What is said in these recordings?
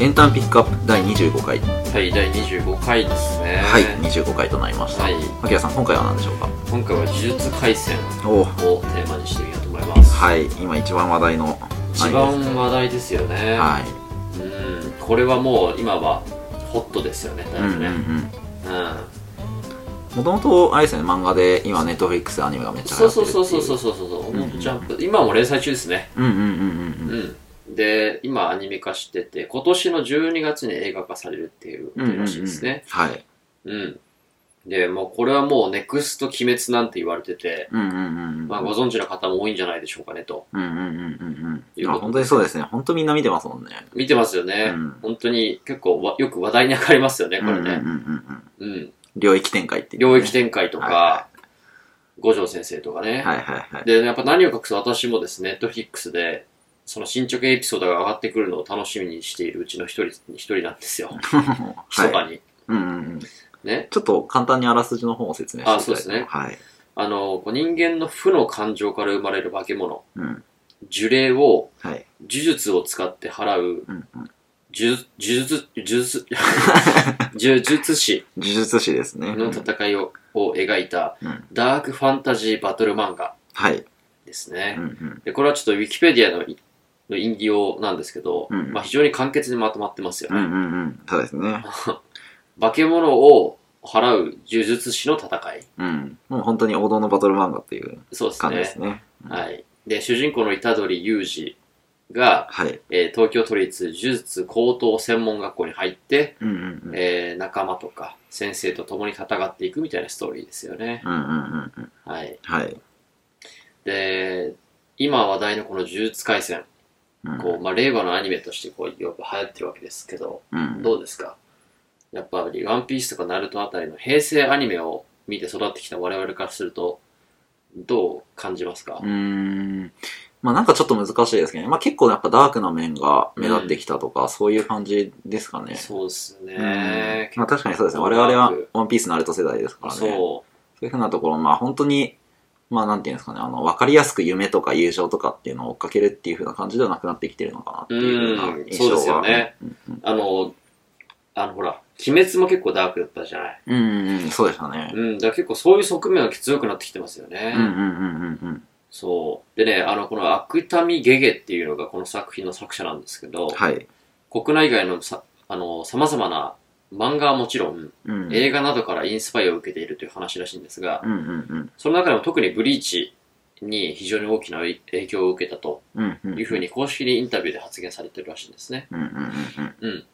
エンタメピックアップ第25回はい、第25回ですね。はい25回となりましたはいあきらさん今回は何でしょうか？今回は呪術廻戦おをテーマにしてみようと思います。はい今一番話題の一番話題ですよね。はいうん、これはもう今はホットですよね、だうんうんいぶね。うんうん。もともとあれですよね漫画で今ネットフリックスでアニメがめっちゃ流そう行ってるっていそうそうそうそうそうそう、うんうんジャンプ。今も連載中ですね。うんうんうんうんううんん。で、今アニメ化してて、今年の12月に映画化されるっていううんうんうんらしいですね。はいうん。で、もうこれはもうネクスト鬼滅なんて言われてて、うんうんうんうんまあご存知の方も多いんじゃないでしょうかねと。うんうんうんうん本当にそうですね本当みんな見てますもんね見てますよね。うん本当に結構わよく話題に上がりますよね、これね。うんうんうんうんうん。領域展開っていうね領域展開とか、は五条先生とかね。はいはいはいで、やっぱ何を隠す私もですね、ネットフリックスで、その進捗エピソードが上がってくるのを楽しみにしているうちの一人、一人なんですよ。密 はい。かに。うんうんうん。ね？ちょっと簡単にあらすじの方を説明してあそうですね。はい。あの、こう人間の負の感情から生まれる化け物、うん。呪霊をはい。呪術を使って払う、うんうん。呪呪術、呪術、呪術師。呪術師ですね。の戦いをを描いたうん。ダークファンタジーバトル漫画はい。ですね。うんうん。で、これはちょっとウィキペディアのいの引用なんですけど、うんまあ非常に簡潔にまとまってますよね。うんうんうんそうですね 化け物を払う呪術師の戦い。うんもう本当に王道のバトル漫画っていうそうですね。感じですねはい。で、主人公の虎杖裕二が、はいえー東京都立呪術高等専門学校に入って、うんうんうんえー仲間とか先生と共に戦っていくみたいなストーリーですよね。うんうんうんうんはい。はいで、今話題のこの呪術廻戦、うんこう、まあ、令和のアニメとしてこう、よく流行ってるわけですけど、うんどうですか？やっぱり、ワンピースとかナルトあたりの平成アニメを見て育ってきた我々からすると、どう感じますか？うーんまあなんかちょっと難しいですけどね。まあ結構やっぱダークな面が目立ってきたとか、そういう感じですかね。そうですうんね。まあ確かにそうですね。我々はワンピースナルト世代ですからね。そうそいうふうなところ、まあ本当に、まあなんていうんですかね、あの、わかりやすく夢とか友情とかっていうのを追っかけるっていうふうな感じではなくなってきてるのかなっていうふう印象は。そうですよねうんうん。う。あの、あの、ほら、鬼滅も結構ダークだったじゃない。うんうんうん、そうでしたね。うん、だ結構そういう側面が強くなってきてますよね。うんうんうんうんうん。そう。でね、あの、この悪民ゲゲっていうのがこの作品の作者なんですけど、はい。国内外のさ、あの、様々な漫画はもちろん、うん。映画などからインスパイアを受けているという話らしいんですが、うんうんその中でも特にブリーチに非常に大きな影響を受けたとうん。うんうん。いうふうに公式にインタビューで発言されてるらしいんですね。うんうんうんうん。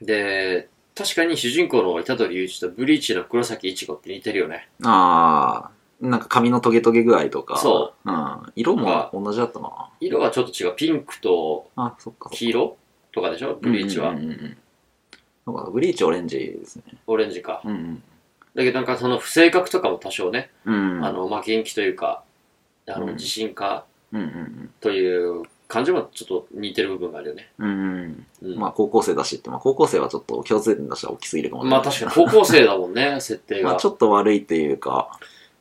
うん。で、確かに主人公の虎杖裕一とブリーチの黒崎一護って似てるよね。ああ、なんか髪のトゲトゲ具合とか。。そううん。色も同じだったな。色はちょっと違う。ピンクとあ、そっか。黄色とかでしょ？ブリーチはうん。うんうんうん。なんかブリーチオレンジですね。オレンジか。うんだけどなんかその不正確とかも多少ね、うん。うん。あ、の、まあ、元気というか、あの、うん自信家うんうんという感じもちょっと似てる部分があるよね。うん。うんうん。うん。まあ高校生だしって、まあ高校生はちょっと共通点出したら大きすぎるかも。まあ確かに高校生だもんね、設定が。まあちょっと悪いっていうか、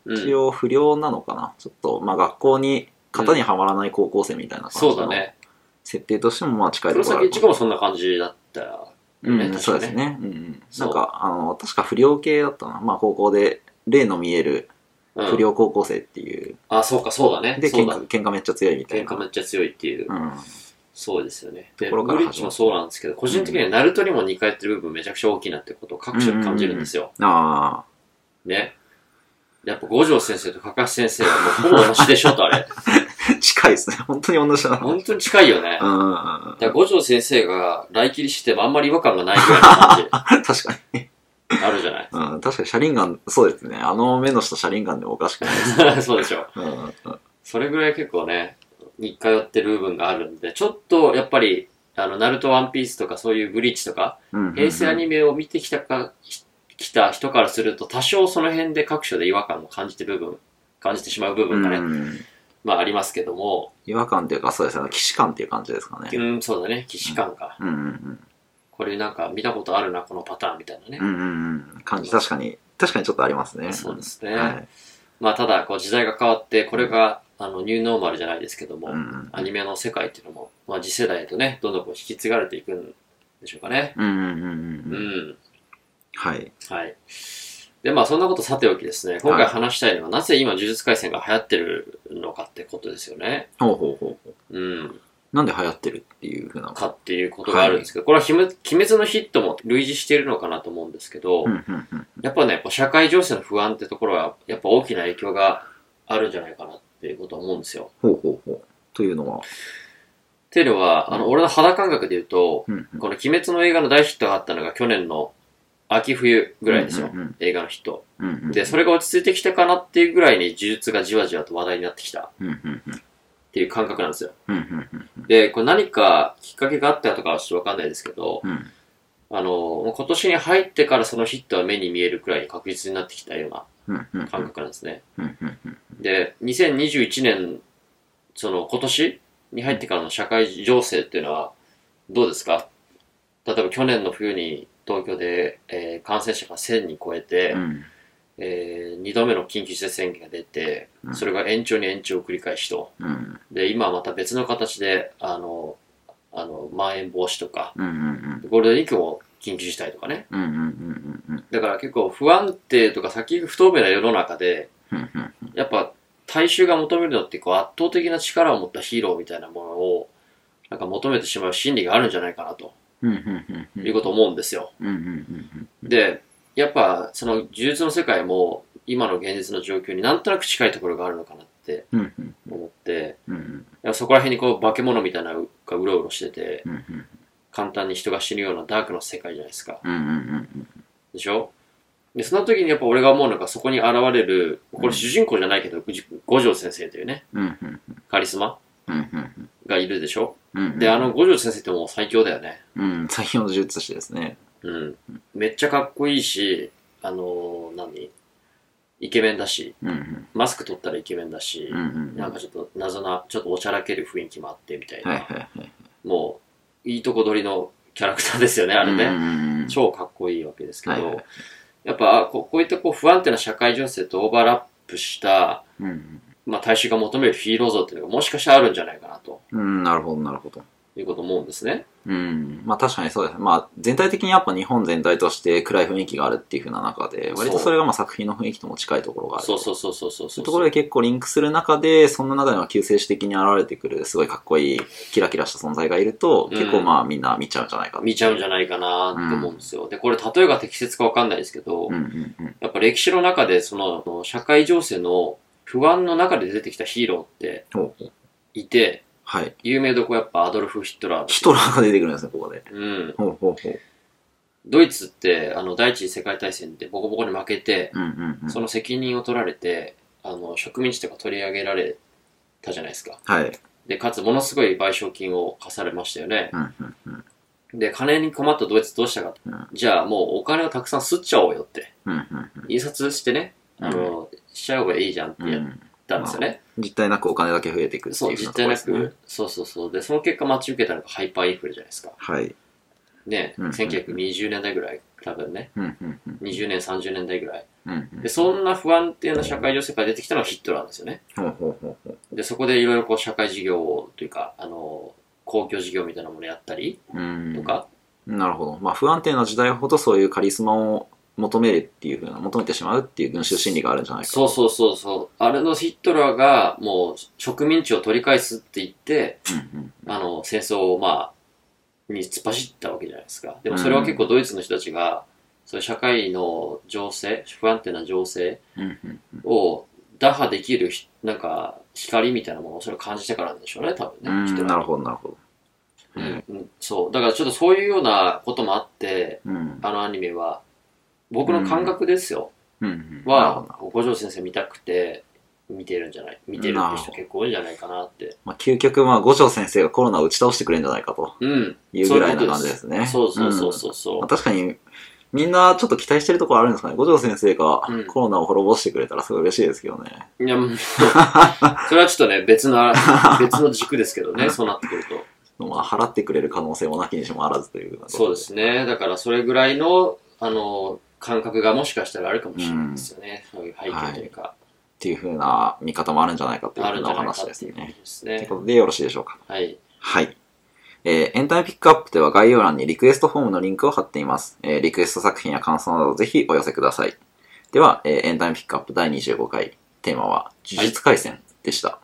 うん一応不良なのかな。ちょっと、まあ学校に、型にはまらない高校生みたいな感じのそうだね。設定としてもまあ近いと黒ころある崎一護もそんな感じだったようん、ね。そうです。ね。うんなんか、あの、確か不良系だったな。まあ高校で、例の見えるうん不良高校生っていう。あ、そうか、そうだね。で、喧嘩、喧嘩めっちゃ強いみたいな。喧嘩めっちゃ強いっていう。うん。そうですよね。で、ところからブリッジもそうなんですけど、個人的にはナルトにも似通ってる部分めちゃくちゃ大きいなってことを各所に感じるんですよ。あね。やっぱ五条先生とかかし先生はもうほぼ同じでしょとあれ。あ、近いですね。本当に同じだな。本当に近いよね。うんうんうん。だから五条先生が来切りしてもあんまり違和感がないぐらいの感 確かに。じあるじゃない。うん、確かに車輪ガン、そうですね。あの目の下車輪ガンでもおかしくないです。そうでしょ。うんうんうんそれぐらい結構ね、似通ってる部分があるんで、ちょっとやっぱり、あの、ナルトワンピースとかそういうブリーチとか、うんうん。平成アニメを見てきたか、き来た人からすると多少その辺で各所で違和感を感じてる部分、感じてしまう部分がね、うんまあありますけども、違和感っていうか、そうですね。騎士感っていう感じですかね。うん、そうだね、既視感か。うんうんこれなんか見たことあるな、このパターンみたいなね。うん。うんうんうん。感じ、確かに、確かにちょっとありますね。そうですね。はい。まあただ、こう時代が変わって、これが、あの、ニューノーマルじゃないですけども、うんうんアニメの世界っていうのも、まあ次世代へとね、どんどんこう引き継がれていくんでしょうかね。うんうんうんうんううん。ん。はい。はい。で、まあそんなことさておきですね、今回話したいのは、なぜ今呪術廻戦が流行ってるのかってことですよね。ほうほうほうほう。うん。なんで流行ってるっていうふうなのかっていうことがあるんですけど、これは鬼滅のヒットも類似しているのかなと思うんですけど、うんうんうん。やっぱね、こう社会情勢の不安ってところは、やっぱ大きな影響があるんじゃないかなっていうことは思うんですよ。ほうほうほう。というのは？っていうのは、あの、俺の肌感覚で言うと、うんうんこの鬼滅の映画の大ヒットがあったのが去年の秋冬ぐらいですよ。うんうんうん。映画のヒット。うんうんで、それが落ち着いてきたかなっていうぐらいに呪術がじわじわと話題になってきた。っうんうんうん。ていう感覚なんですよ。うんうんうん。で、これ何かきっかけがあったとかはちょっとわかんないですけど、うん。あの、もう今年に入ってからそのヒットは目に見えるくらいに確実になってきたようなうんうん感覚なんですね。うんうんうんで、2021年、その今年に入ってからの社会情勢っていうのはどうですか？例えば去年の冬に東京で、えー感染者が1000人超えて、うん。え2度目の緊急事態宣言が出てう、ん。それが延長に延長を繰り返しと。うん。で、今はまた別の形で、あの、あの、まん延防止とか、うんうんゴールデンウィークも緊急事態とかね。うんうんうんうんうん。だから結構不安定とか先が不透明な世の中で、うんうんやっぱ大衆が求めるのってこう圧倒的な力を持ったヒーローみたいなものをなんか求めてしまう心理があるんじゃないかなと。うんうんうんいうことを思うんですよ。で、やっぱその呪術の世界も今の現実の状況になんとなく近いところがあるのかなって思って、そこら辺にこう化け物みたいなのがうろうろしてて、簡単に人が死ぬようなダークな世界じゃないですか。でしょ？で、その時にやっぱ俺が思うのがそこに現れる、これ主人公じゃないけど、五条先生というね、カリスマがいるでしょ？うんで、あの五条先生ってもう最強だよね。うん最強の術師ですね。うん。めっちゃかっこいいし、あのー何？イケメンだし、うんうん。マスク取ったらイケメンだし。うんう、んなんかちょっと謎な、ちょっとおちゃらける雰囲気もあってみたいはいな、はいはい。もう、いいとこ取りのキャラクターですよね、あれね。うんうんうん。超かっこいいわけですけど、はいはいやっぱこうこういったこう不安定な社会情勢とオーバーラップした、うんまあ、大衆が求めるヒーロー像っていうのがもしかしたらあるんじゃないかなとうんなるほどなるほどいうことを思うんですね。うん。まあ確かにそうですね。まあ全体的にやっぱ日本全体として暗い雰囲気があるっていう風な中で、割とそれがまあ作品の雰囲気とも近いところがある。そうそうそうそうそうそうう。そいうところで結構リンクする中で、そんな中では救世主的に現れてくる、すごいかっこいい、キラキラした存在がいると、うん結構まあみんな見ちゃうんじゃないか見ちゃうんじゃいないかなって思うんですよ。で、これ例えが適切かわかんないですけど、うんうんうん。やっぱ歴史の中でその社会情勢の不安の中で出てきたヒーローっていて、はい。有名どこやっぱアドルフ・ヒトラー。ヒトラーが出てくるんですね、ここで。うん。ほうほうほう。ドイツって、あの、第一次世界大戦でボコボコに負けて、うんうんうん。その責任を取られて、あの、植民地とか取り上げられたじゃないですか。はい。で、かつものすごい賠償金を課されましたよね。うんうんうん。で、金に困ったドイツどうしたかと。うんじゃあもうお金をたくさん吸っちゃおうよって。うんうん印刷してね、あの、しちゃう方がいいじゃんってやっうんうん。たんですよね。実態なくお金だけ増えていくってそう、いう風実態なく、そうそうそう。で、その結果待ち受けたのがハイパーインフレじゃないですか。はい。ね、うん1920年代ぐらい、多分ね。うんうんうん。20年、30年代ぐらい。うんうんで、そんな不安定な社会情勢から出てきたのがヒットラーなんですよね。ほうほうほうほう。で、そこでいろいろこう社会事業というか、あの、公共事業みたいなものやったりうんとか、なるほど。まあ不安定な時代ほどそういうカリスマを求めるっていうふうな、求めてしまうっていう群衆心理があるんじゃないか。そうそうそうそう。あれのヒットラーがもう植民地を取り返すって言って、うんうん。あの、戦争をまあ、に突っ走ったわけじゃないですか。でもそれは結構ドイツの人たちが、そういう社会の情勢、不安定な情勢を打破できるひ、なんか、光みたいなものをそれを感じてからなんでしょうね、多分ね。なるほど、なるほど。うんうんそう。だからちょっとそういうようなこともあって、うん。あのアニメは、僕の感覚ですよ。うんうん。なるほはど、五条先生見たくて、見てるんじゃない見てるって人結構多いんじゃないかなって。まあ究極、まあ五条先生がコロナを打ち倒してくれるんじゃないかとうん。いうぐらいな感じですね。そうそうそうそうそう。まあ確かに、みんなちょっと期待してるところあるんですかね。五条先生がうんコロナを滅ぼしてくれたらすごい嬉しいですけどね。いや、もう それはちょっとね、別の、別の軸ですけどね、そうなってくると。まあ払ってくれる可能性もなきにしもあらずというそうですね。だからそれぐらいの、あの、感覚がもしかしたらあるかもしれないですよね。そういう背景というか、っていうふうな見方もあるんじゃないかというふうなお話ですね。とですというね。ことでよろしいでしょうか。はい。はい。えーエンタメピックアップでは概要欄にリクエストフォームのリンクを貼っています。えーリクエスト作品や感想などぜひお寄せください。では、えーエンタメピックアップ第25回、テーマは、呪術廻戦でした。